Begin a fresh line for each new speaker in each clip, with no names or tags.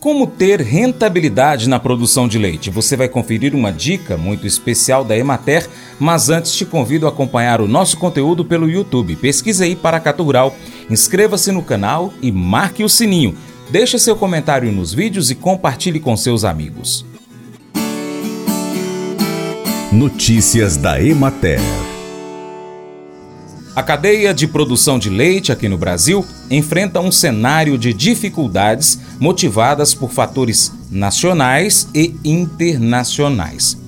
Como ter rentabilidade na produção de leite? Você vai conferir uma dica muito especial da Emater, mas antes te convido a acompanhar o nosso conteúdo pelo YouTube. Pesquise aí Paracatu Rural, inscreva-se no canal e marque o sininho. Deixe seu comentário nos vídeos e compartilhe com seus amigos.
Notícias da Emater.
A cadeia de produção de leite aqui no Brasil enfrenta um cenário de dificuldades motivadas por fatores nacionais e internacionais.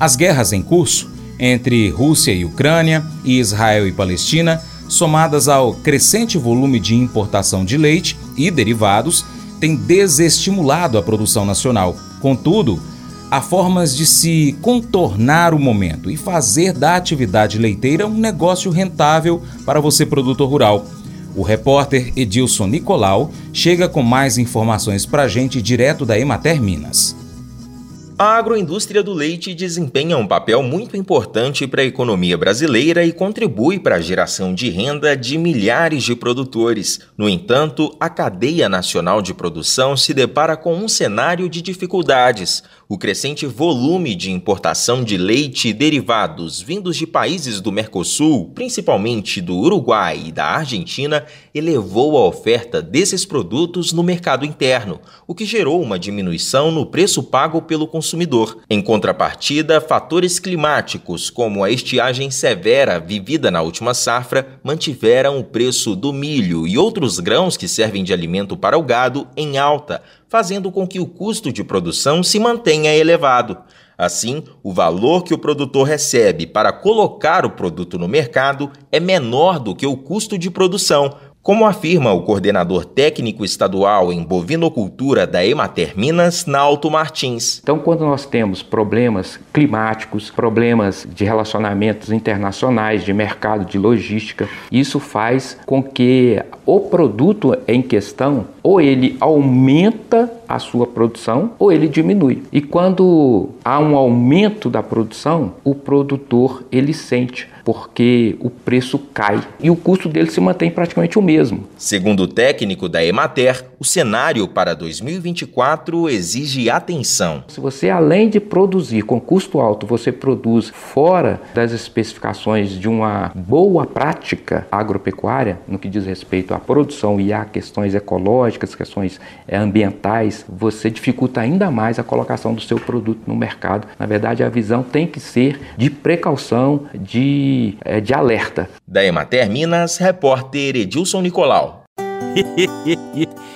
As guerras em curso entre Rússia e Ucrânia e Israel e Palestina, somadas ao crescente volume de importação de leite e derivados, têm desestimulado a produção nacional. Contudo, há formas de se contornar o momento e fazer da atividade leiteira um negócio rentável para você, produtor rural. O repórter Edilson Nicolau chega com mais informações para a gente direto da Emater Minas.
A agroindústria do leite desempenha um papel muito importante para a economia brasileira e contribui para a geração de renda de milhares de produtores. No entanto, a cadeia nacional de produção se depara com um cenário de dificuldades. O crescente volume de importação de leite e derivados vindos de países do Mercosul, principalmente do Uruguai e da Argentina, elevou a oferta desses produtos no mercado interno, o que gerou uma diminuição no preço pago pelo consumidor. Em contrapartida, fatores climáticos, como a estiagem severa vivida na última safra, mantiveram o preço do milho e outros grãos que servem de alimento para o gado em alta, fazendo com que o custo de produção se mantenha elevado. Assim, o valor que o produtor recebe para colocar o produto no mercado é menor do que o custo de produção, como afirma o coordenador técnico estadual em bovinocultura da Emater Minas, Nalto Martins.
Então, quando nós temos problemas climáticos, problemas de relacionamentos internacionais, de mercado, de logística, isso faz com que o produto em questão ou ele aumenta a sua produção ou ele diminui. E quando há um aumento da produção, o produtor ele sente porque o preço cai e o custo dele se mantém praticamente o mesmo.
Segundo o técnico da Emater, o cenário para 2024 exige atenção.
Se você, além de produzir com custo alto, você produz fora das especificações de uma boa prática agropecuária, no que diz respeito à produção e a questões ecológicas, questões eh, ambientais, você dificulta ainda mais a colocação do seu produto no mercado. Na verdade, a visão tem que ser de precaução, de é, de alerta.
Da Emater Minas, repórter Edilson Nicolau.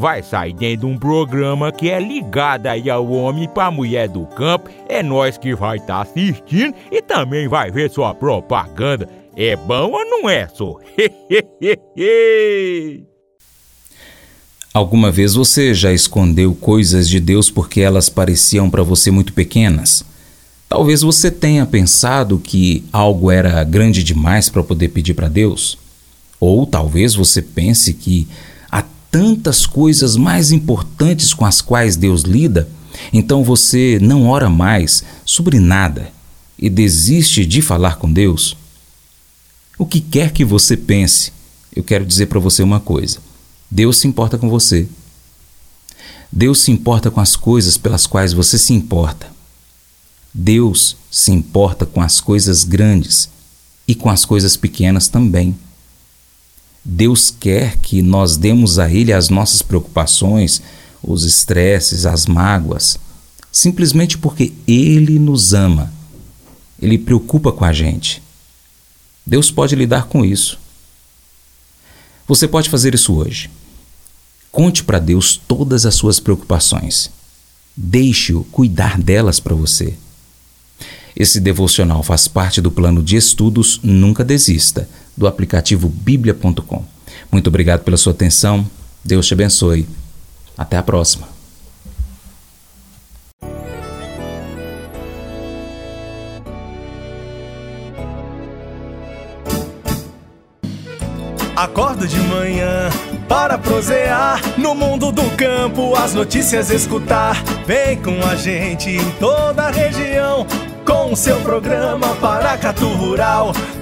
vai sair dentro de um programa que é ligado aí ao homem para mulher do campo. É nós que vai estar tá assistindo e também vai ver sua propaganda. É bom ou não é, só?
Alguma vez você já escondeu coisas de Deus porque elas pareciam para você muito pequenas? Talvez você tenha pensado que algo era grande demais para poder pedir para Deus. Ou talvez você pense que tantas coisas mais importantes com as quais Deus lida, então você não ora mais sobre nada e desiste de falar com Deus. O que quer que você pense, eu quero dizer para você uma coisa Deus se importa com você. Deus se importa com as coisas pelas quais você se importa. Deus se importa com as coisas grandes e com as coisas pequenas também. Deus quer que nós demos a Ele as nossas preocupações, os estresses, as mágoas, simplesmente porque Ele nos ama. Ele preocupa com a gente. Deus pode lidar com isso. Você pode fazer isso hoje. Conte para Deus todas as suas preocupações. Deixe-o cuidar delas para você. Esse devocional faz parte do plano de estudos Nunca Desista, do aplicativo bíblia.com. Muito obrigado pela sua atenção. Deus te abençoe. Até a próxima.
Acordo de manhã para prosear no mundo do campo, as notícias escutar. Vem com a gente em toda a região com o seu programa Paracatu Rural.